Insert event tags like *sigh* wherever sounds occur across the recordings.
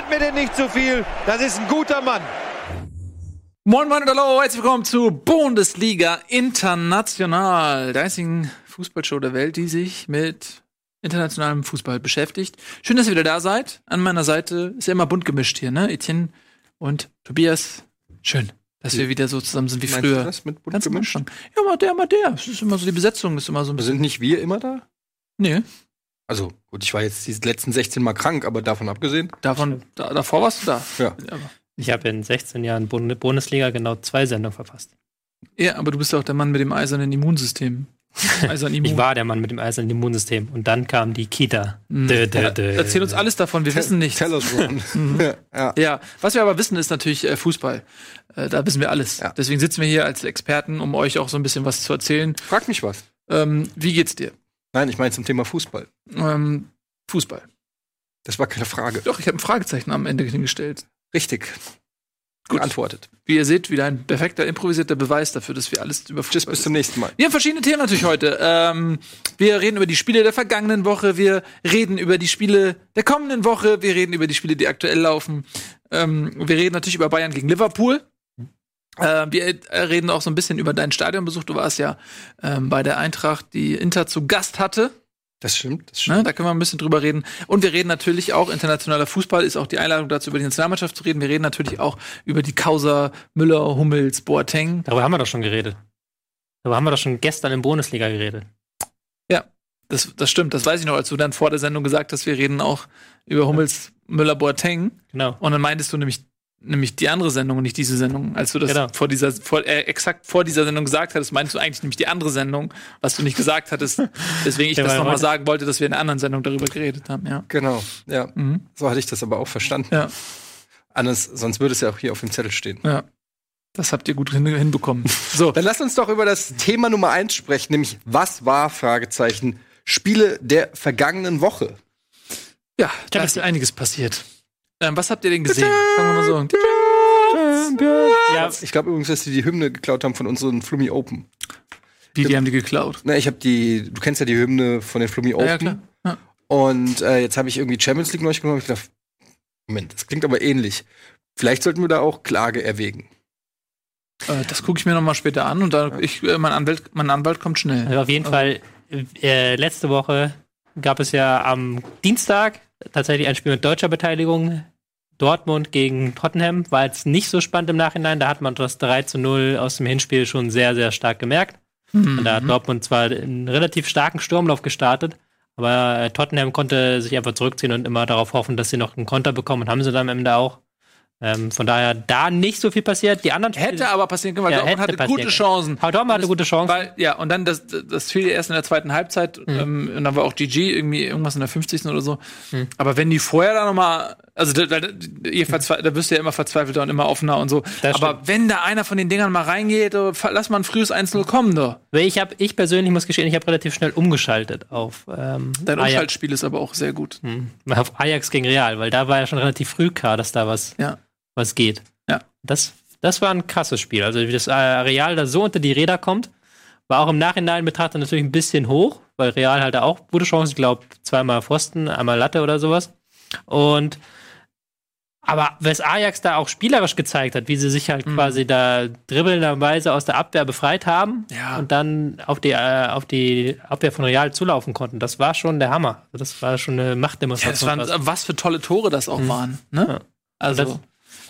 passiert mir denn nicht so viel. Das ist ein guter Mann. Moin Moin und hallo, herzlich willkommen zu Bundesliga International, der einzigen Fußballshow der Welt, die sich mit internationalem Fußball beschäftigt. Schön, dass ihr wieder da seid. An meiner Seite ist ja immer bunt gemischt hier, ne? Etienne und Tobias. Schön, dass wir wieder so zusammen sind wie Meinst früher. du das mit bunt Ganz gemischt? Ja, mal der, mal der. Es ist immer so, die Besetzung ist immer so ein bisschen. Sind nicht wir immer da? Nee, Also, gut, ich war jetzt die letzten 16 Mal krank, aber davon abgesehen. davon, da, davor warst du da. Ja. Ich habe in 16 Jahren Bund Bundesliga genau zwei Sendungen verfasst. ja, aber du bist auch der Mann mit dem eisernen Immunsystem. *laughs* Eisern Immun. Ich war der Mann mit dem eisernen Immunsystem. Und dann kam die Kita. Mhm. Dö, dö, dö. Erzähl uns alles davon, wir wissen nichts. Tell us, *laughs* *laughs* ja, ja. Ja, was wir aber wissen, ist natürlich äh, Fußball. Äh, da wissen wir alles. Ja. Deswegen sitzen wir hier als Experten, um euch auch so ein bisschen was zu erzählen. Frag mich was. Ähm, wie geht's dir? Nein, ich meine zum Thema Fußball. Ähm, Fußball. Das war keine Frage. Doch, ich habe ein Fragezeichen am Ende hingestellt. Richtig. Geantwortet. Wie ihr seht, wieder ein perfekter improvisierter Beweis dafür, dass wir alles über Tschüss, Fußball bis zum nächsten Mal. Wir haben verschiedene Themen natürlich heute. Ähm, wir reden über die Spiele der vergangenen Woche, wir reden über die Spiele der kommenden Woche, wir reden über die Spiele, die aktuell laufen. Ähm, wir reden natürlich über Bayern gegen Liverpool. Äh, wir reden auch so ein bisschen über deinen Stadionbesuch. Du warst ja ähm, bei der Eintracht, die Inter zu Gast hatte. Das stimmt, das stimmt. Ne? Da können wir ein bisschen drüber reden. Und wir reden natürlich auch, internationaler Fußball ist auch die Einladung dazu, über die Nationalmannschaft zu reden. Wir reden natürlich auch über die Causa Müller, Hummels, Boateng. Darüber haben wir doch schon geredet. Darüber haben wir doch schon gestern in Bundesliga geredet. Das, das stimmt, das weiß ich noch, als du dann vor der Sendung gesagt hast, wir reden auch über Hummels, Müller, Boateng. Genau. Und dann meintest du nämlich, nämlich die andere Sendung und nicht diese Sendung. Als du das Genau. vor dieser, vor, äh, exakt vor dieser Sendung gesagt hattest, meinst du eigentlich nämlich die andere Sendung, was du nicht gesagt hattest. *laughs* Deswegen ich Ja, das nochmal sagen wollte, dass wir in einer anderen Sendung darüber geredet haben, ja. Genau, ja. Mhm. So hatte ich das aber auch verstanden. Ja, Anders, sonst würde es ja auch hier auf dem Zettel stehen. ja. Das habt ihr gut hin, hinbekommen. *laughs* So, Dann lass uns doch über das Thema Nummer eins sprechen, nämlich was war Fragezeichen Spiele der vergangenen Woche. ja, da ist einiges passiert. Ähm, was habt ihr denn gesehen? Fangen wir mal so an. Ja, Ich glaube übrigens, dass sie die Hymne geklaut haben von unseren Flummi Open. Wie, die haben die geklaut. Na, ich habe die, du kennst ja die Hymne von den Flummi Open. Ja, klar. Ja. Und äh, jetzt habe ich irgendwie Champions League neulich genommen. Ich dachte, Moment, das klingt aber ähnlich. Vielleicht sollten wir da auch Klage erwägen. Äh, das gucke ich mir noch mal später an und da ich, äh, mein, Anwalt, mein Anwalt kommt schnell. also auf jeden Fall, äh, letzte Woche gab es ja am Dienstag tatsächlich ein Spiel mit deutscher Beteiligung. Dortmund gegen Tottenham war jetzt nicht so spannend im Nachhinein. Da hat man das 3 zu 0 aus dem Hinspiel schon sehr, sehr stark gemerkt. Und da hat Dortmund zwar einen relativ starken Sturmlauf gestartet, aber äh, Tottenham konnte sich einfach zurückziehen und immer darauf hoffen, dass sie noch einen Konter bekommen. Und haben sie dann am Ende auch. Ähm, von daher da nicht so viel passiert. Die anderen Hätte aber passieren können, weil Ja, Dortmund hatte gute können. Chancen. Aber Dortmund hatte gute Chancen. Weil, ja, und dann, das, das fiel erst in der zweiten Halbzeit. Ähm, und dann war auch GG irgendwie irgendwas in der 50. oder so. Hm. Aber wenn die vorher da nochmal, also da, da, ihr verzwe- da wirst du ja immer verzweifelter und immer offener und so. Das Aber stimmt. wenn da einer von den Dingern mal reingeht, oh, lass mal ein frühes 1-0 kommen. Weil ich habe, ich persönlich muss gestehen, ich habe relativ schnell umgeschaltet auf ähm, Dein Ajax, Umschaltspiel ist aber auch sehr gut. hm, auf Ajax gegen Real, weil da war ja schon relativ früh klar, dass da was, Ja. Was geht. Ja. Das, das war ein krasses Spiel. Also wie das Real da so unter die Räder kommt, war auch im Nachhinein betrachtet natürlich ein bisschen hoch, weil Real halt auch gute Chancen, ich glaube zweimal Pfosten, einmal Latte oder sowas. Und aber was Ajax da auch spielerisch gezeigt hat, wie sie sich halt quasi da dribbelnderweise aus der Abwehr befreit haben Ja. und dann auf die, äh, auf die Abwehr von Real zulaufen konnten, das war schon der Hammer. Also das war schon eine Ja, Machtdemonstration. waren, was für tolle Tore das auch waren. Ne? Ja. Also Das-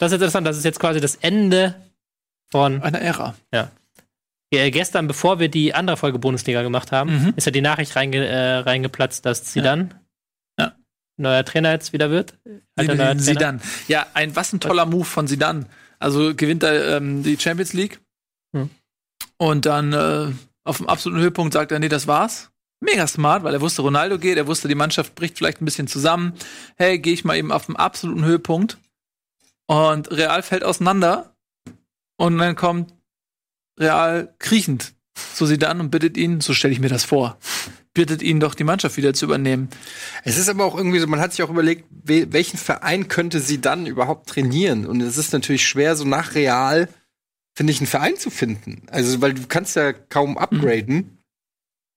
das ist interessant, das ist jetzt quasi das Ende von eine Ära. äh, gestern, bevor wir die andere Folge Bundesliga gemacht haben, Mhm. ist ja die Nachricht reinge, äh, reingeplatzt, dass Zidane Ja. neuer Trainer jetzt wieder wird. Alter neuer Trainer. Ja, ein, was ein toller Move von Sidan. Also gewinnt er ähm, die Champions League Hm. und dann äh, auf dem absoluten Höhepunkt sagt er, nee, das war's. Mega smart, weil er wusste, Ronaldo geht, er wusste, die Mannschaft bricht vielleicht ein bisschen zusammen. Hey, gehe ich mal eben auf den absoluten Höhepunkt. Und Real fällt auseinander. Und dann kommt Real kriechend zu Sidan und bittet ihn, so stelle ich mir das vor, bittet ihn doch, die Mannschaft wieder zu übernehmen. Es ist aber auch irgendwie so, man hat sich auch überlegt, we welchen Verein könnte sie dann überhaupt trainieren? Und es ist natürlich schwer, so nach Real, finde ich, einen Verein zu finden. Also, weil du kannst ja kaum upgraden.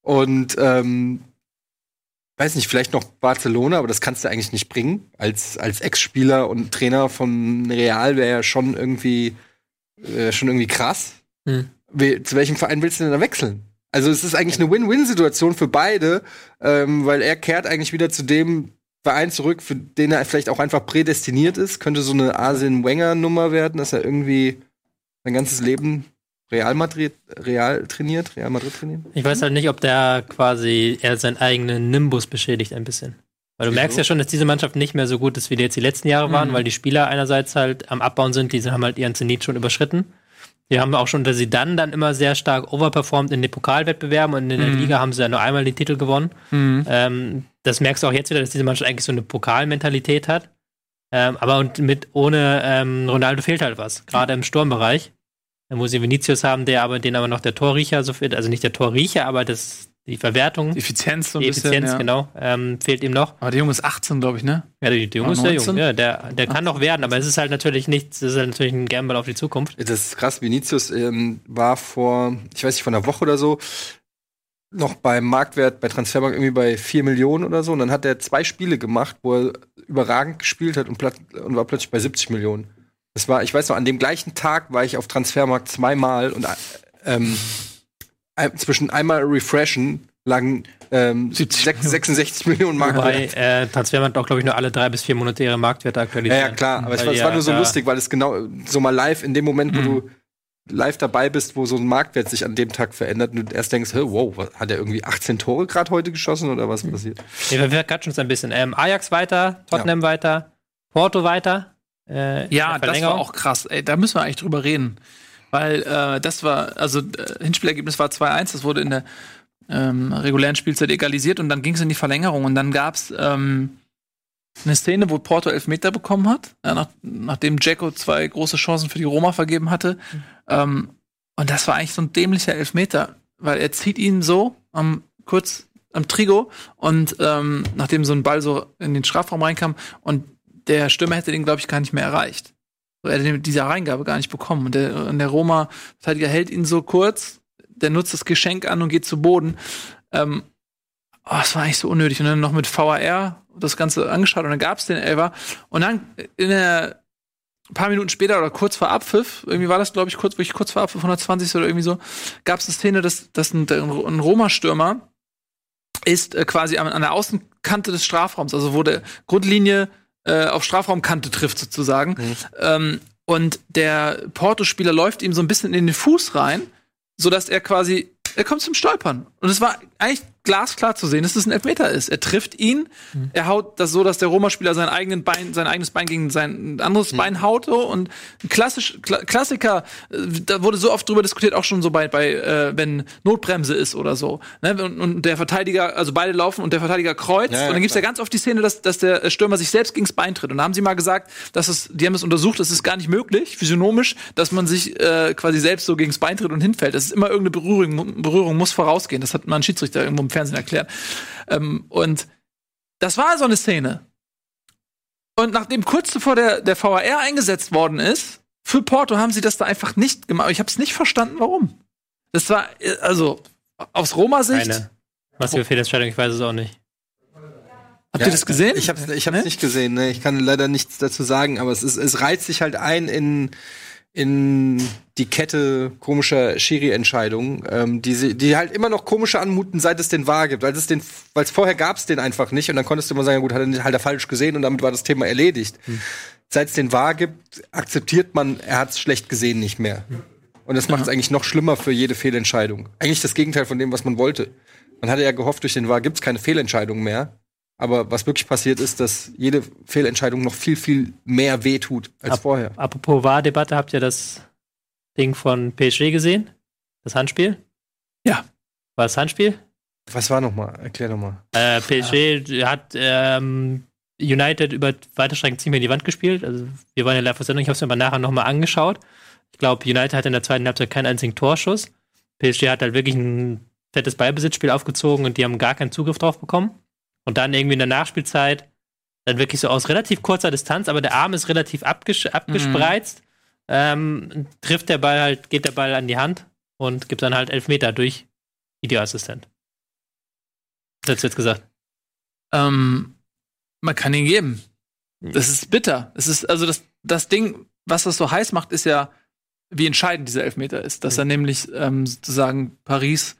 Und ähm, weiß nicht, vielleicht noch Barcelona, aber das kannst du eigentlich nicht bringen. Als, als Ex-Spieler und Trainer von Real wäre ja schon irgendwie, äh, schon irgendwie krass. Hm. We zu welchem Verein willst du denn da wechseln? Also es ist eigentlich eine Win-Win-Situation für beide, ähm, weil er kehrt eigentlich wieder zu dem Verein zurück, für den er vielleicht auch einfach prädestiniert ist. Könnte so eine Arsene-Wenger-Nummer werden, dass er irgendwie sein ganzes Leben Real Madrid, Real trainiert, Real Madrid trainiert. Ich weiß halt nicht, ob der quasi er seinen eigenen Nimbus beschädigt ein bisschen. Weil du Wieso? merkst ja schon, dass diese Mannschaft nicht mehr so gut ist, wie die jetzt die letzten Jahre waren, Mhm. weil die Spieler einerseits halt am Abbauen sind, diese haben halt ihren Zenit schon überschritten. Die haben auch schon unter sie dann dann immer sehr stark overperformed in den Pokalwettbewerben und in der Mhm. Liga haben sie ja nur einmal den Titel gewonnen. Mhm. Ähm, das merkst du auch jetzt wieder, dass diese Mannschaft eigentlich so eine Pokalmentalität hat. Ähm, aber und mit ohne ähm, Ronaldo fehlt halt was, gerade im Sturmbereich. Da muss sie Vinicius haben, der aber den aber noch der Torriecher so fehlt, also nicht der Torriecher, aber das die Verwertung, Die Effizienz so ein die bisschen. Effizienz, ja. genau, ähm, fehlt ihm noch. Aber der Junge ist 18, glaube ich, ne? Ja, der, der Junge ist der 19? Junge, ja, der, der kann noch werden, aber es ist halt natürlich nichts, es ist halt natürlich ein Gamble auf die Zukunft. Das ist krass. Vinicius ähm, war vor, ich weiß nicht, vor einer Woche oder so, noch beim Marktwert bei Transfermarkt irgendwie bei 4 Millionen oder so. Und dann hat er zwei Spiele gemacht, wo er überragend gespielt hat und, platt, und war plötzlich bei 70 Millionen. Das war, ich weiß noch, an dem gleichen Tag war ich auf Transfermarkt zweimal und ähm, zwischen einmal refreshen lagen ähm, 70 sech- 66 Millionen Mark. Wobei äh, Transfermarkt auch, glaube ich, nur alle drei bis vier Monate ihre Marktwerte Ja, aktualisieren. ja, klar, aber es war, es ja war nur so da- lustig, weil es genau so mal live in dem Moment, wo Mhm. du live dabei bist, wo so ein Marktwert sich an dem Tag verändert und du erst denkst, hä, wow, was, hat er irgendwie 18 Tore gerade heute geschossen oder was passiert? Nee, wir verquatschen uns ein bisschen. Ähm, Ajax weiter, Tottenham weiter, Porto weiter. Äh, Ja, das war auch krass. Ey, da müssen wir eigentlich drüber reden. Weil äh, das war, also äh, Hinspielergebnis war 2-1, das wurde in der ähm, regulären Spielzeit egalisiert und dann ging es in die Verlängerung und dann gab's ähm, eine Szene, wo Porto Elfmeter bekommen hat, ja, nach, nachdem Jacko zwei große Chancen für die Roma vergeben hatte. Ähm, und das war eigentlich so ein dämlicher Elfmeter, weil er zieht ihn so am kurz am Trigo und ähm, nachdem so ein Ball so in den Strafraum reinkam und der Stürmer hätte den, glaube ich, gar nicht mehr erreicht. Er hätte diese Reingabe gar nicht bekommen. Und der, und der Roma-Verteidiger hält ihn so kurz, der nutzt das Geschenk an und geht zu Boden. Ähm, oh, das war eigentlich so unnötig. Und dann noch mit VAR das Ganze angeschaut und dann gab's den Elfer. Und dann in der ein paar Minuten später oder kurz vor Abpfiff, irgendwie war das, glaube ich, kurz, wirklich kurz vor Abpfiff 120 oder irgendwie so, gab es eine Szene, dass, dass ein, ein Roma-Stürmer ist äh, quasi an, an der Außenkante des Strafraums, also wo der Grundlinie äh, auf Strafraumkante trifft sozusagen. Ähm, und der Porto-Spieler läuft ihm so ein bisschen in den Fuß rein, sodass er quasi, er kommt zum Stolpern. Und es war eigentlich glasklar zu sehen, dass es ein Elfmeter ist. Er trifft ihn, er haut das so, dass der Roma-Spieler sein, eigenen Bein, sein eigenes Bein gegen sein anderes Bein haut. So. Und ein klassisch, Kla Klassiker, äh, da wurde so oft drüber diskutiert, auch schon so bei, bei äh, wenn Notbremse ist oder so. Ne? Und, und der Verteidiger, also beide laufen und der Verteidiger kreuzt. Ja, ja, und dann gibt's ja ganz oft die Szene, dass, dass der Stürmer sich selbst gegens Bein tritt. Und da haben sie mal gesagt, dass es, die haben es untersucht, es ist gar nicht möglich, physiognomisch, dass man sich äh, quasi selbst so gegens Bein tritt und hinfällt. Das ist immer irgendeine Berührung, Berührung muss vorausgehen. Das hat mal ein Schiedsrichter irgendwo im Fernsehen erklärt. Ähm, und das war so eine Szene. Und nachdem kurz zuvor der, der VAR eingesetzt worden ist, für Porto haben sie das da einfach nicht gemacht. Ich habe es nicht verstanden, warum. Das war, also, aus Roma-Sicht, Eine massive Fehlentscheidung, ich weiß es auch nicht. habt ihr das gesehen? Ich hab's, ich hab's Ne? nicht gesehen, ne? Ich kann leider nichts dazu sagen, aber es ist, es reiht sich halt ein in, in die Kette komischer Schiri-Entscheidungen, ähm, die, sie- die halt immer noch komischer anmuten, seit es den VAR gibt. Weil es den, weil es vorher gab's den einfach nicht und dann konntest du immer sagen, ja gut, hat er halt er falsch gesehen und damit war das Thema erledigt. Seit es den VAR gibt, akzeptiert man, er hat's schlecht gesehen nicht mehr. Und das macht es eigentlich noch schlimmer für jede Fehlentscheidung. Eigentlich das Gegenteil von dem, was man wollte. Man hatte ja gehofft, durch den VAR gibt's keine Fehlentscheidung mehr. Aber was wirklich passiert ist, dass jede Fehlentscheidung noch viel, viel mehr wehtut als Ab- vorher. Apropos Wahrdebatte, habt ihr das Ding von PSG gesehen? Das Handspiel? Ja. War das Handspiel? Was war noch mal? Erklär noch mal. Äh, PSG hat ähm, United über weite Strecken ziemlich in die Wand gespielt. Also wir waren ja live auf Sendung, ich habe es mir aber nachher nochmal angeschaut. Ich glaube, United hat in der zweiten Halbzeit keinen einzigen Torschuss. PSG hat halt wirklich ein fettes Ballbesitzspiel aufgezogen und die haben gar keinen Zugriff drauf bekommen. Und dann irgendwie in der Nachspielzeit dann wirklich so aus relativ kurzer Distanz, aber der Arm ist relativ abges abgespreizt. Ähm, trifft der Ball halt, geht der Ball an die Hand und gibt dann halt Elfmeter durch Videoassistent. Du jetzt gesagt? ähm, man kann ihn geben. Das ist bitter. Es ist, also das, das Ding, was das so heiß macht, ist ja, wie entscheidend dieser Elfmeter ist. Dass er nämlich ähm, sozusagen Paris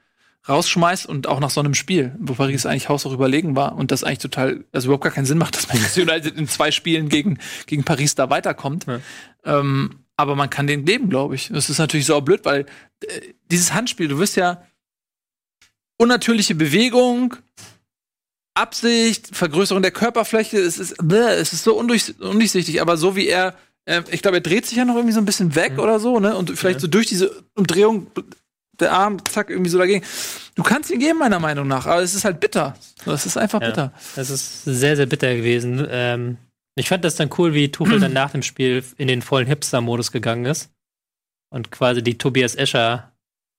rausschmeißt und auch nach so einem Spiel, wo Paris eigentlich haushoch überlegen war und das eigentlich total, also überhaupt gar keinen Sinn macht, dass Manchester United *laughs* in zwei Spielen gegen, gegen Paris da weiterkommt. Ja. Ähm, aber man kann den leben, glaube ich. Das ist natürlich so blöd, weil äh, dieses Handspiel, du wirst ja unnatürliche Bewegung, Absicht, Vergrößerung der Körperfläche, es ist, bläh, es ist so undurch, undurchsichtig, aber so wie er, äh, ich glaube, er dreht sich ja noch irgendwie so ein bisschen weg Mhm. oder so, ne? Und vielleicht Ja. so durch diese Umdrehung der Arm, zack, irgendwie so dagegen. Du kannst ihn geben, meiner Meinung nach, aber es ist halt bitter. Das ist einfach Ja. bitter. Das ist sehr, sehr bitter gewesen. Ähm, ich fand das dann cool, wie Tuchel dann *clears throat* nach dem Spiel in den vollen Hipster-Modus gegangen ist und quasi die Tobias Escher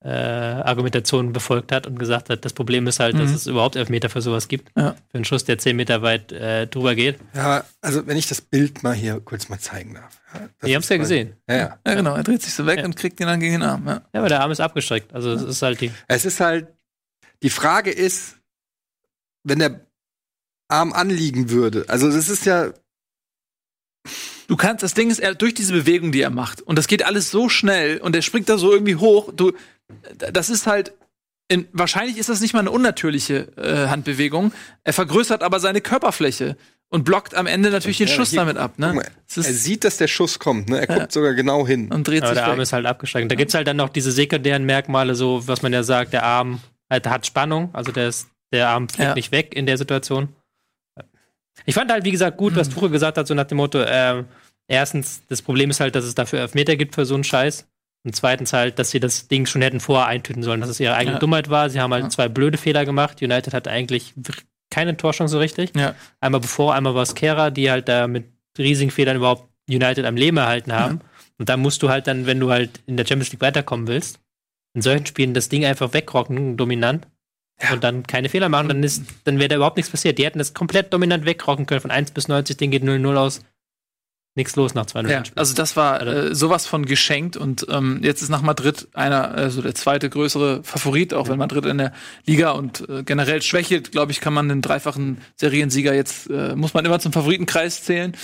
äh, Argumentation befolgt hat und gesagt hat, das Problem ist halt, dass Mhm. es überhaupt Elfmeter für sowas gibt. Ja. Für einen Schuss, der zehn Meter weit äh, drüber geht. Ja, also wenn ich das Bild mal hier kurz mal zeigen darf. Das Die haben es ja gesehen. Ja, ja. Ja, genau. Er dreht sich so weg Ja. und kriegt ihn dann gegen den Arm. Ja. Ja, aber der Arm ist abgestreckt. Also es ist halt die. Es ist halt, die Frage ist, wenn der Arm anliegen würde, also das ist ja, Du kannst, das Ding ist, er, durch diese Bewegung, die er macht, und das geht alles so schnell und er springt da so irgendwie hoch, du, das ist halt, in, wahrscheinlich ist das nicht mal eine unnatürliche äh, Handbewegung. Er vergrößert aber seine Körperfläche und blockt am Ende natürlich den Ja, Schuss hier- damit ab, ne? mal, Es er sieht, dass der Schuss kommt, ne? Er Ja. guckt sogar genau hin. und dreht Aber sich der Arm weg. ist halt abgestreckt. Da gibt's halt dann noch diese sekundären Merkmale, so was man ja sagt, der Arm halt hat Spannung, also der, ist, der Arm fliegt Ja. nicht weg in der Situation. Ich fand halt, wie gesagt, gut, was Tuchel gesagt hat, so nach dem Motto, ähm, erstens, das Problem ist halt, dass es dafür Elfmeter gibt für so einen Scheiß. Und zweitens halt, dass sie das Ding schon hätten vorher eintüten sollen, dass es ihre eigene Ja. Dummheit war. Sie haben halt Ja. zwei blöde Fehler gemacht. United hatte eigentlich keine Torchance so richtig. Ja. Einmal bevor, einmal war es Kehrer, die halt da mit riesigen Fehlern überhaupt United am Leben erhalten haben. Und dann musst du halt dann, wenn du halt in der Champions League weiterkommen willst, in solchen Spielen das Ding einfach wegrocken, dominant. Und dann keine Fehler machen, dann ist, dann wäre da überhaupt nichts passiert. Die hätten das komplett dominant wegrocken können, von 1 bis 90, Ding geht 0-0 aus. Nichts los nach 2-0. Ja, also das war äh, sowas von geschenkt und ähm, jetzt ist nach Madrid einer, also der zweite größere Favorit, auch wenn Madrid in der Liga und äh, generell schwächelt, glaube ich, kann man den dreifachen Seriensieger jetzt, äh, muss man immer zum Favoritenkreis zählen.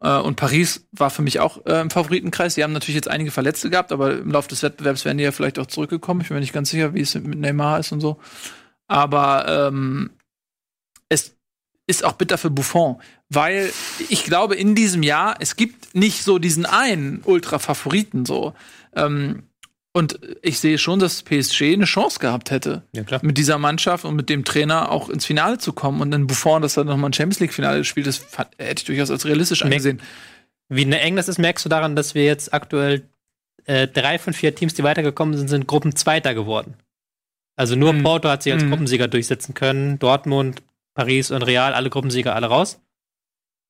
Äh, und Paris war für mich auch äh, im Favoritenkreis. Die haben natürlich jetzt einige Verletzte gehabt, aber im Laufe des Wettbewerbs werden die ja vielleicht auch zurückgekommen. Ich bin mir nicht ganz sicher, wie es mit Neymar ist und so. Aber ähm, ist auch bitter für Buffon, weil ich glaube, in diesem Jahr, es gibt nicht so diesen einen Ultra-Favoriten so. Ähm, und ich sehe schon, dass PSG eine Chance gehabt hätte, Ja, mit dieser Mannschaft und mit dem Trainer auch ins Finale zu kommen. Und dann Buffon, dass er nochmal ein Champions League-Finale spielt, das fand, hätte ich durchaus als realistisch angesehen. Wie eng das ist, merkst du daran, dass wir jetzt aktuell äh, drei von vier Teams, die weitergekommen sind, sind Gruppenzweiter geworden. Also nur Mhm. Porto hat sich als Mhm. Gruppensieger durchsetzen können. Dortmund, Paris und Real, alle Gruppensieger, alle raus.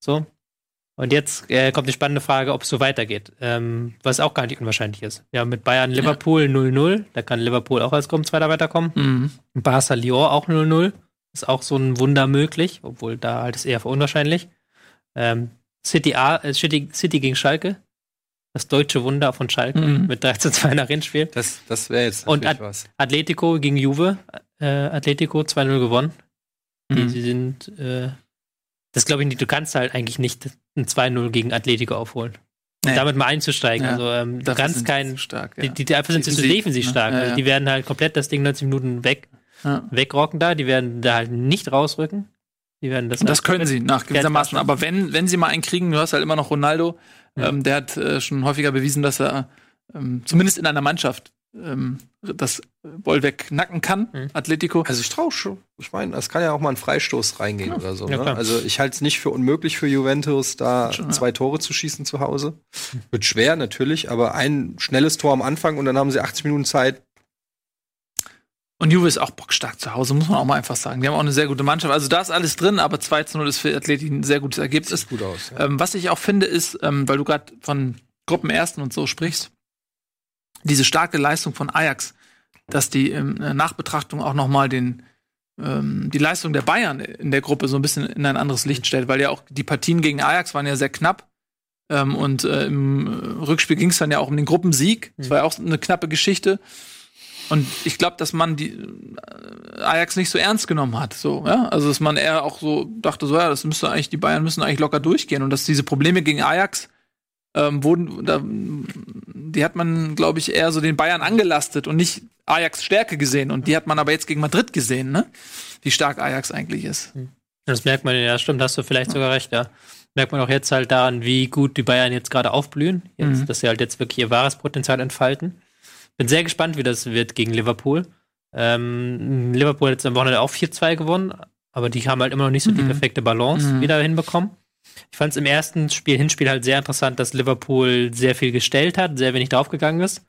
So. Und jetzt äh, kommt die spannende Frage, ob es so weitergeht. Ähm, was auch gar nicht unwahrscheinlich ist. Ja, mit Bayern Liverpool 0-0. Da kann Liverpool auch als Gruppenzweiter weiterkommen. Mhm. Barca Lyon auch 0-0. Ist auch so ein Wunder möglich, obwohl da halt ist eher für unwahrscheinlich. Ähm, City, A, äh, City, City gegen Schalke. Das deutsche Wunder von Schalke Mhm. mit 13 2 nach Rennspiel. Das, das wäre jetzt Und Ad- was. Atletico gegen Juve. Äh, Atletico 2-0 gewonnen. Die, Mhm. die sind, äh, das glaube ich nicht, du kannst halt eigentlich nicht ein 2-0 gegen Atletico aufholen. Und Nee. damit mal einzusteigen. Ja. Also ähm, du kannst kein, stark, ja. die, die, die einfach sind zu defensiv ne? stark. Ja, Also die werden halt komplett das Ding 90 Minuten weg, wegrocken da. Die werden da halt nicht rausrücken. Die werden das, Und das halt können sie nach gewissermaßen. Aber wenn, wenn sie mal einen kriegen, du hast halt immer noch Ronaldo, ähm, der hat äh, schon häufiger bewiesen, dass er ähm, zumindest in einer Mannschaft ähm, das Bollwerk knacken kann, Mhm. Atletico. Also ich traue schon. Ich meine, es kann ja auch mal ein Freistoß reingehen oder so. Ja, ne? Also ich halte es nicht für unmöglich für Juventus, da Schon, ja. zwei Tore zu schießen zu Hause. Wird schwer natürlich, aber ein schnelles Tor am Anfang und dann haben sie 80 Minuten Zeit. Und Juve ist auch bockstark zu Hause, muss man auch mal einfach sagen. Die haben auch eine sehr gute Mannschaft. Also da ist alles drin, aber 2 zu 0 ist für Atleti ein sehr gutes Ergebnis. Gut aus. Ja. Ähm, was ich auch finde, ist, ähm, weil du gerade von Gruppenersten und so sprichst, diese starke Leistung von Ajax, dass die in der Nachbetrachtung auch noch mal den ähm, die Leistung der Bayern in der Gruppe so ein bisschen in ein anderes Licht stellt, weil ja auch die Partien gegen Ajax waren ja sehr knapp. Ähm, und äh, im äh, Rückspiel ging es dann ja auch um den Gruppensieg. Das war ja auch eine knappe Geschichte. Und ich glaube, dass man die äh, Ajax nicht so ernst genommen hat. So, ja? Also dass man eher auch so dachte, so ja, das müsste eigentlich, die Bayern müssen eigentlich locker durchgehen. Und dass diese Probleme gegen Ajax ähm, wurden, da, die hat man, glaube ich, eher so den Bayern angelastet und nicht Ajax Stärke gesehen. Und die hat man aber jetzt gegen Madrid gesehen, ne? Wie stark Ajax eigentlich ist. Das merkt man, ja, stimmt, hast du vielleicht sogar recht, ja. Merkt man auch jetzt halt daran, wie gut die Bayern jetzt gerade aufblühen, jetzt, Mhm. dass sie halt jetzt wirklich ihr wahres Potenzial entfalten. Bin sehr gespannt, wie das wird gegen Liverpool. Ähm, Liverpool hat jetzt am Wochenende auch 4-2 gewonnen, aber die haben halt immer noch nicht so die Mhm. perfekte Balance Mhm. wieder hinbekommen. Ich fand es im ersten Spiel, Hinspiel halt sehr interessant, dass Liverpool sehr viel gestellt hat, sehr wenig draufgegangen ist.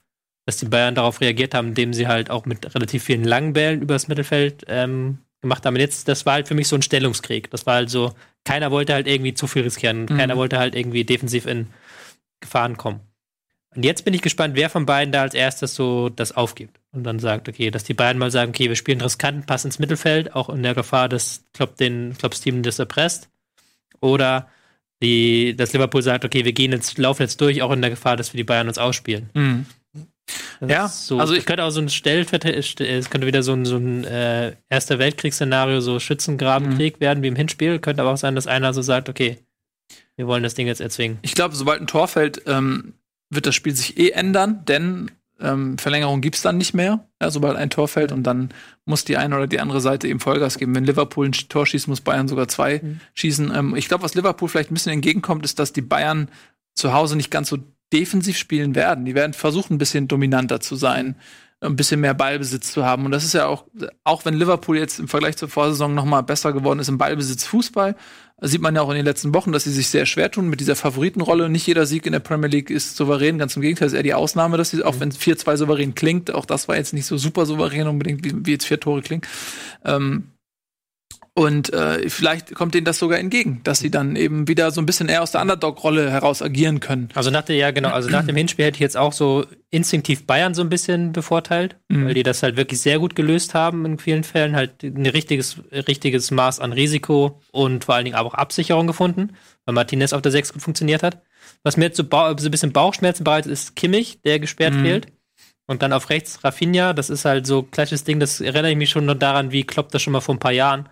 Dass die Bayern darauf reagiert haben, indem sie halt auch mit relativ vielen langen Bällen übers Mittelfeld ähm, gemacht haben. Und jetzt, das war halt für mich so ein Stellungskrieg. Das war halt so, keiner wollte halt irgendwie zu viel riskieren. Mhm. Keiner wollte halt irgendwie defensiv in Gefahren kommen. Und jetzt bin ich gespannt, wer von beiden da als erstes so das aufgibt und dann sagt, okay, dass die beiden mal sagen, okay, wir spielen riskant, passen ins Mittelfeld, auch in der Gefahr, dass Klopp den Klopps Team das erpresst. Oder die, dass Liverpool sagt, okay, wir gehen jetzt, laufen jetzt durch, auch in der Gefahr, dass wir die Bayern uns ausspielen. Mhm. Ja, so, also ich- könnte auch so ein Stellverte, es könnte wieder so ein, so ein äh, Erster Weltkriegsszenario, so Schützengrabenkrieg Mhm. werden wie im Hinspiel. Könnte aber auch sein, dass einer so sagt, okay, wir wollen das Ding jetzt erzwingen. Ich glaube, sobald ein Tor fällt, ähm, wird das Spiel sich eh ändern, denn ähm, Verlängerung gibt's dann nicht mehr, ja, sobald ein Tor fällt und dann muss die eine oder die andere Seite eben Vollgas geben. Wenn Liverpool ein Tor schießt, muss Bayern sogar zwei Mhm. schießen. Ähm, ich glaube, was Liverpool vielleicht ein bisschen entgegenkommt, ist, dass die Bayern zu Hause nicht ganz so defensiv spielen werden. Die werden versuchen, ein bisschen dominanter zu sein, ein bisschen mehr Ballbesitz zu haben. Und das ist ja auch, auch wenn Liverpool jetzt im Vergleich zur Vorsaison noch mal besser geworden ist im Ballbesitz Fußball, sieht man ja auch in den letzten Wochen, dass sie sich sehr schwer tun mit dieser Favoritenrolle. Nicht jeder Sieg in der Premier League ist souverän, ganz im Gegenteil, ist eher die Ausnahme, dass sie, auch wenn 4-2 souverän klingt, auch das war jetzt nicht so super souverän unbedingt, wie, wie jetzt vier Tore klingen. Ähm, und äh, vielleicht kommt denen das sogar entgegen, dass sie dann eben wieder so ein bisschen eher aus der Underdog-Rolle heraus agieren können. Also nach der, ja genau, also nach dem Hinspiel hätte ich jetzt auch so instinktiv Bayern so ein bisschen bevorteilt, Mhm. weil die das halt wirklich sehr gut gelöst haben in vielen Fällen, halt ein richtiges, richtiges Maß an Risiko und vor allen Dingen auch Absicherung gefunden, weil Martinez auf der 6 gut funktioniert hat. Was mir jetzt so, so ein bisschen Bauchschmerzen bereitet, ist Kimmich, der gesperrt Mhm. fehlt. Und dann auf rechts Rafinha, das ist halt so ein klassisches Ding, das erinnere ich mich schon noch daran, wie Klopp das schon mal vor ein paar Jahren,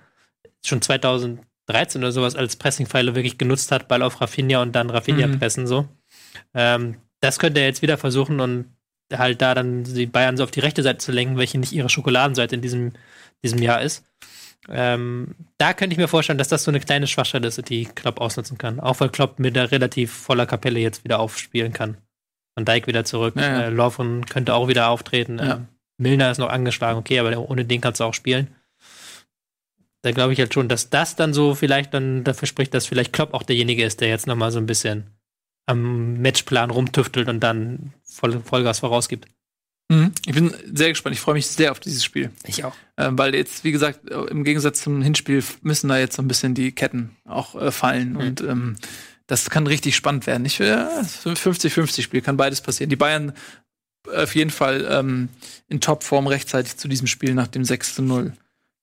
schon 2013 oder sowas, als Pressingpfeile wirklich genutzt hat, Ball auf Rafinha und dann Rafinha Mhm. pressen so. Ähm, das könnte er jetzt wieder versuchen und halt da dann die Bayern so auf die rechte Seite zu lenken, welche nicht ihre Schokoladenseite in diesem, diesem Jahr ist. Ähm, da könnte ich mir vorstellen, dass das so eine kleine Schwachstelle ist, die Klopp ausnutzen kann. Auch weil Klopp mit der relativ voller Kapelle jetzt wieder aufspielen kann. Van Dijk wieder zurück, Ja, ja. Äh, Lovren könnte auch wieder auftreten. Ja. Ähm, Milner ist noch angeschlagen, okay, aber ohne den kannst du auch spielen. Da glaube ich halt schon, dass das dann so vielleicht dann dafür spricht, dass vielleicht Klopp auch derjenige ist, der jetzt noch mal so ein bisschen am Matchplan rumtüftelt und dann voll, Vollgas vorausgibt. Mhm. Ich bin sehr gespannt. Ich freue mich sehr auf dieses Spiel. Ich auch. Ähm, weil jetzt, wie gesagt, äh, im Gegensatz zum Hinspiel müssen da jetzt so ein bisschen die Ketten auch äh, fallen. Und ähm, das kann richtig spannend werden. Ich will 50-50 Spiel, kann beides passieren. Die Bayern auf jeden Fall ähm, in Topform rechtzeitig zu diesem Spiel nach dem 6 zu 0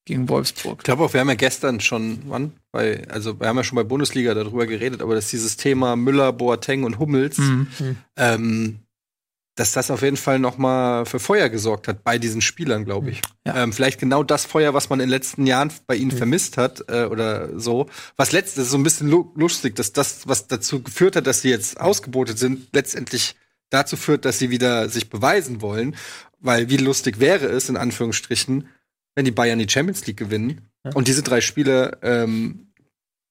gegen Wolfsburg. Ich glaube auch, wir haben ja gestern schon, wann? Bei, also wir haben ja schon bei Bundesliga darüber geredet, aber dass dieses Thema Müller, Boateng und Hummels, Mhm. ähm, dass das auf jeden Fall noch mal für Feuer gesorgt hat bei diesen Spielern, glaube ich. Ja. Ähm, vielleicht genau das Feuer, was man in den letzten Jahren bei ihnen vermisst hat äh, oder so. Was letztes ist so ein bisschen lu- lustig, dass das, was dazu geführt hat, dass sie jetzt ausgebotet sind, letztendlich dazu führt, dass sie wieder sich beweisen wollen. Weil wie lustig wäre es, in Anführungsstrichen, wenn die Bayern die Champions League gewinnen Ja. und diese drei Spiele ähm,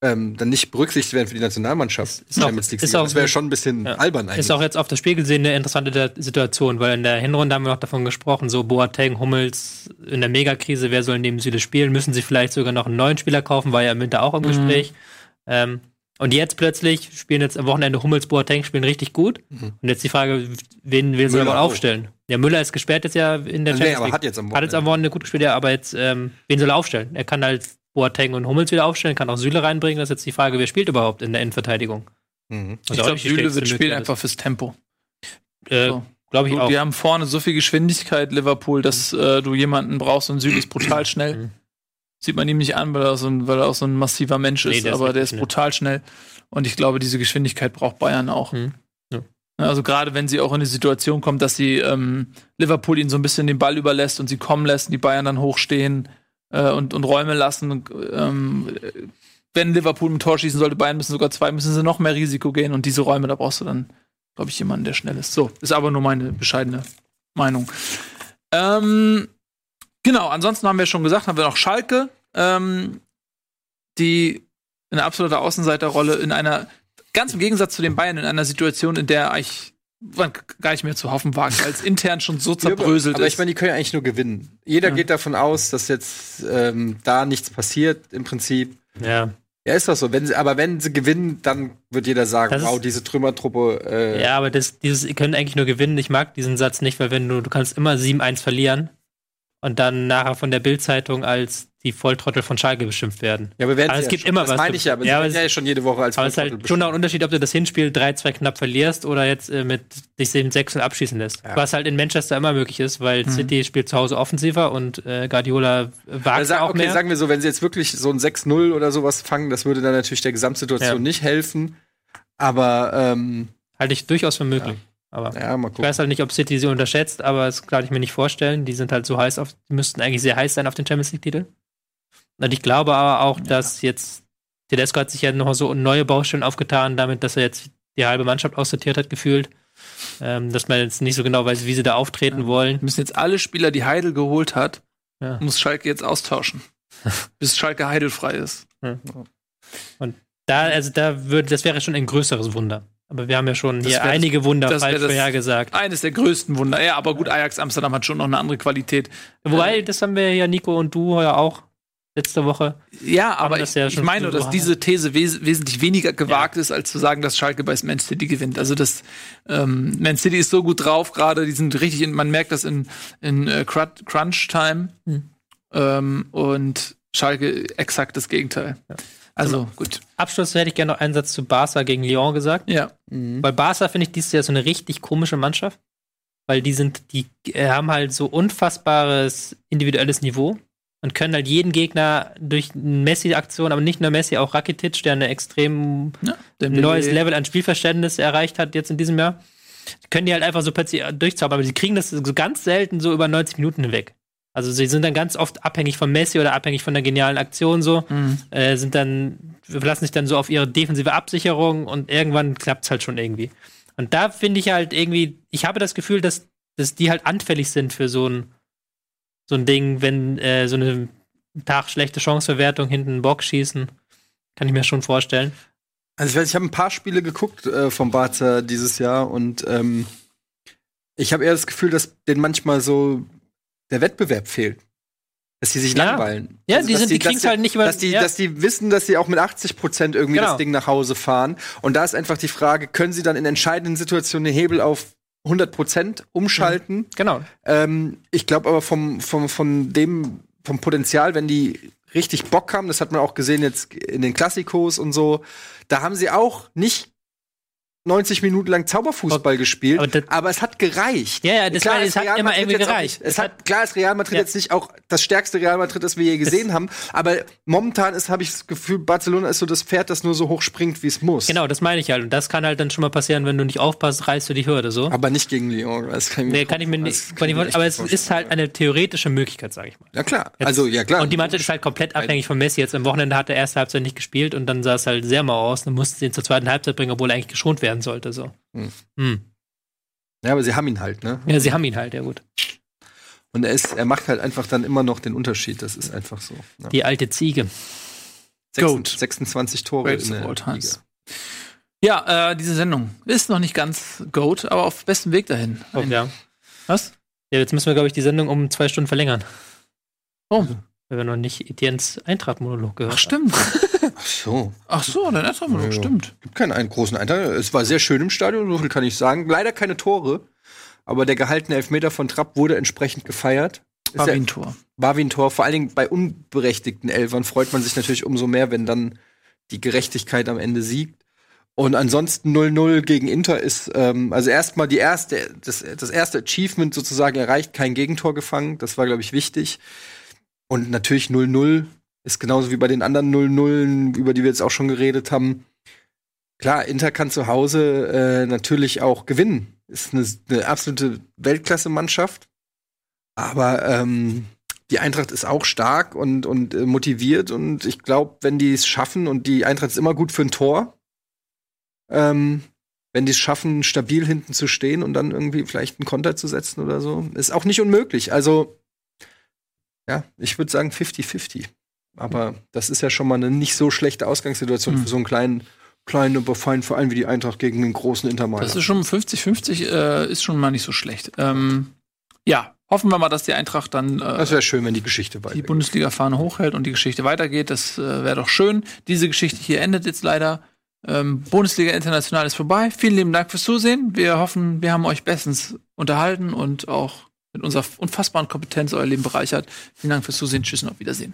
ähm, dann nicht berücksichtigt werden für die Nationalmannschaft. Ist Champions League ist Sieger. auch das wäre schon ein bisschen Ja. albern eigentlich. Ist auch jetzt auf das Spiel gesehen eine interessante Situation, weil in der Hinrunde haben wir noch davon gesprochen, so Boateng, Hummels in der Megakrise, wer soll neben Süle spielen? Müssen sie vielleicht sogar noch einen neuen Spieler kaufen, war ja im Winter auch im Mhm. Gespräch. Ähm, und jetzt plötzlich spielen jetzt am Wochenende Hummels, Boateng spielen richtig gut. Mhm. Und jetzt die Frage, wen will sie aber aufstellen? Ja, Müller ist gesperrt jetzt ja in der nee, Champions aber League. hat jetzt am Hat jetzt am Wochenende. Wochenende gut gespielt, ja, aber jetzt, ähm, wen soll er aufstellen? Er kann halt Boateng und Hummels wieder aufstellen, kann auch Süle reinbringen. Das ist jetzt die Frage, wer spielt überhaupt in der Innenverteidigung? Mhm. Ich glaube, Süle wird spielen einfach fürs Tempo. Äh, So. Glaube ich Du, auch. die haben vorne so viel Geschwindigkeit, Liverpool, dass äh, du jemanden brauchst und Süle ist brutal schnell. Mhm. Sieht man ihm nicht an, weil er, so ein, weil er auch so ein massiver Mensch Nee, ist, der ist aber der wirklich ist schnell. brutal schnell. Und ich glaube, diese Geschwindigkeit braucht Bayern auch. Mhm. Ja. Also gerade wenn sie auch in die Situation kommt, dass sie ähm, Liverpool ihnen so ein bisschen den Ball überlässt und sie kommen lässt, die Bayern dann hochstehen äh, und, und Räume lassen. Und, ähm, wenn Liverpool ein Tor schießen sollte, Bayern müssen sogar zwei, müssen sie noch mehr Risiko gehen und diese Räume, da brauchst du dann, glaube ich, jemanden, der schnell ist. So, ist aber nur meine bescheidene Meinung. Ähm, genau, ansonsten haben wir schon gesagt, haben wir noch Schalke, ähm, die in absoluter Außenseiterrolle in einer, ganz im Gegensatz zu den Bayern, in einer Situation, in der eigentlich man gar nicht mehr zu hoffen wagt, weil es intern schon so zerbröselt aber, aber ist. ich meine, die können ja eigentlich nur gewinnen. Jeder Ja. geht davon aus, dass jetzt ähm, da nichts passiert, im Prinzip. Ja. Ja, ist das so. Wenn sie, aber wenn sie gewinnen, dann wird jeder sagen, Das ist- wow, diese Trümmertruppe. Äh, Ja, aber das, dieses, sie können eigentlich nur gewinnen. Ich mag diesen Satz nicht, weil wenn du, du kannst immer 7-1 verlieren und dann nachher von der Bild-Zeitung als die Volltrottel von Schalke beschimpft werden. Ja, aber werden Aber es ja gibt schon. immer das was. meine ich ja, aber Ja, sie aber ja schon jede Woche als Aber es ist Volltrottel halt schon auch ein Unterschied, ob du das Hinspiel 3-2 knapp verlierst oder jetzt äh, mit dich 7-6 abschießen lässt. Ja. Was halt in Manchester immer möglich ist, weil Mhm. City spielt zu Hause offensiver und äh, Guardiola wagt Also, sag- auch okay, mehr. sagen wir so, wenn sie jetzt wirklich so ein 6-0 oder sowas fangen, das würde dann natürlich der Gesamtsituation Ja. nicht helfen. Aber ähm, Halte ich durchaus für möglich. Aber ja, mal ich weiß halt nicht, ob City sie unterschätzt, aber das kann ich mir nicht vorstellen. Die sind halt so heiß auf, die müssten eigentlich sehr heiß sein auf den Champions League-Titel. Und ich glaube aber auch, dass jetzt Tedesco hat sich ja noch so neue Baustellen aufgetan, damit, dass er jetzt die halbe Mannschaft aussortiert hat, gefühlt. Ähm, dass man jetzt nicht so genau weiß, wie sie da auftreten wollen. müssen jetzt alle Spieler, die Heidel geholt hat, Ja. muss Schalke jetzt austauschen. *laughs* bis Schalke heidelfrei ist. Da, also da würde, das wäre schon ein größeres Wunder. Aber wir haben ja schon Das hier einige Wunder das falsch vorhergesagt. Eines der größten Wunder. Ja, aber gut, Ajax Amsterdam hat schon noch eine andere Qualität. Wobei, das haben wir ja, Nico und du ja auch letzte Woche. Ja, aber das ich, ja ich meine, dass diese These wes wesentlich weniger gewagt ist, als zu sagen, dass Schalke bei Man City gewinnt. Also das ähm, Man City ist so gut drauf gerade, die sind richtig, in, man merkt das in, in äh, Cru- Crunch Time Hm. ähm, und Schalke exakt das Gegenteil. Also gut, Abschluss hätte ich gerne noch einen Satz zu Barca gegen Lyon gesagt. ja. Weil Barca finde ich dieses Jahr so eine richtig komische Mannschaft. Weil die sind, die haben halt so unfassbares individuelles Niveau und können halt jeden Gegner durch Messi-Aktion, aber nicht nur Messi, auch Rakitic, der eine extrem ja ein neues Level an Spielverständnis erreicht hat jetzt in diesem Jahr, können die halt einfach so plötzlich durchzaubern, aber sie kriegen das so ganz selten so über 90 Minuten hinweg. Also sie sind dann ganz oft abhängig von Messi oder abhängig von der genialen Aktion so, Mhm. äh, sind dann, verlassen sich dann so auf ihre defensive Absicherung und irgendwann klappt's halt schon irgendwie. Und da finde ich halt irgendwie, ich habe das Gefühl, dass, dass die halt anfällig sind für so ein, so ein Ding, wenn äh, so eine Tag schlechte Chanceverwertung hinten einen Bock schießen. Kann ich mir schon vorstellen. Also ich weiß, ich habe ein paar Spiele geguckt äh, vom Barca dieses Jahr und ähm, ich habe eher das Gefühl, dass denen manchmal so der Wettbewerb fehlt. Dass die sich Ja. langweilen. Ja, Also, die sind- die dass kriegen's halt nicht über- Dass die, ja. dass die wissen, dass sie auch mit 80 Prozent irgendwie Genau. das Ding nach Hause fahren. Und da ist einfach die Frage, können sie dann in entscheidenden Situationen den Hebel auf 100 Prozent umschalten? Genau. Ähm, ich glaube aber vom, vom, von dem, vom Potenzial, wenn die richtig Bock haben, das hat man auch gesehen jetzt in den Klassikos und so, da haben sie auch nicht 90 Minuten lang Zauberfußball gespielt, aber aber, es hat gereicht. Ja, ja, das Klar war- es hat immer irgendwie gereicht. Nicht, es Es hat, klar ist Real Madrid Ja. jetzt nicht auch das stärkste Real Madrid, das wir je gesehen haben, aber momentan ist, habe ich das Gefühl, Barcelona ist so das Pferd, das nur so hoch springt, wie es muss. Genau, das meine ich halt. Und das kann halt dann schon mal passieren, wenn du nicht aufpasst, reißt du die Hürde so. Aber nicht gegen Lyon. Das kann ich mir, Nee, kann ich mir nicht, kann ich mir aber es ist halt eine theoretische Möglichkeit, sage ich mal. Ja klar, Jetzt- also ja klar. Und die Mannschaft ist halt komplett abhängig von Messi. Jetzt am Wochenende hat er erste Halbzeit nicht gespielt und dann sah es halt sehr mau aus. Dann mussten sie ihn zur zweiten Halbzeit bringen, obwohl er eigentlich geschont werden sollte. So. Hm. Hm. Ja, aber sie haben ihn halt, ne? Ja, sie haben ihn halt, ja gut. Und er ist, er macht halt einfach dann immer noch den Unterschied. Das ist einfach so. Ne? Die alte Ziege. Goat. 26 Tore Greatest in der all times. Liga. Ja, äh, diese Sendung ist noch nicht ganz Goat, aber auf bestem Weg dahin. Oh, ja. Was? ja, jetzt müssen wir, glaube ich, die Sendung um zwei Stunden verlängern. Warum? Weil wir noch nicht Etiennes Eintracht-Monolog gehört Ach, stimmt. *laughs* Ach so. Ach so, dann erst mal Ja. stimmt. Gibt keinen einen großen Einteil. Es war sehr schön im Stadion, so viel kann ich sagen. Leider keine Tore. Aber der gehaltene Elfmeter von Trapp wurde entsprechend gefeiert. War wie ein Tor. war wie ein Tor. Vor allen Dingen bei unberechtigten Elfern freut man sich natürlich umso mehr, wenn dann die Gerechtigkeit am Ende siegt. Und ansonsten 0-0 gegen Inter ist, ähm, also erstmal die erste, das, das erste Achievement sozusagen erreicht, kein Gegentor gefangen. Das war, glaube ich, wichtig. Und natürlich 0-0 ist genauso wie bei den anderen 0-0, über die wir jetzt auch schon geredet haben. klar, Inter kann zu Hause äh, natürlich auch gewinnen. Ist eine, eine absolute Weltklasse-Mannschaft. Aber ähm, die Eintracht ist auch stark und, und äh, motiviert. Und ich glaube, wenn die es schaffen, und die Eintracht ist immer gut für ein Tor, ähm, wenn die es schaffen, stabil hinten zu stehen und dann irgendwie vielleicht einen Konter zu setzen oder so, ist auch nicht unmöglich. Also, ja, ich würde sagen 50-50. Aber das ist ja schon mal eine nicht so schlechte Ausgangssituation Mhm. für so einen kleinen, kleinen, aber feinen Verein wie die Eintracht gegen den großen Inter Mailand. Das ist schon 50-50, äh, ist schon mal nicht so schlecht. Ähm, ja, hoffen wir mal, dass die Eintracht dann äh, Das wäre schön, wenn die Geschichte die weitergeht. Bundesliga-Fahne hochhält und die Geschichte weitergeht. Das äh, wäre doch schön. Diese Geschichte hier endet jetzt leider. Ähm, Bundesliga International ist vorbei. Vielen lieben Dank fürs Zusehen. Wir hoffen, wir haben euch bestens unterhalten und auch mit unserer unfassbaren Kompetenz euer Leben bereichert. Vielen Dank fürs Zusehen. Tschüss und auf Wiedersehen.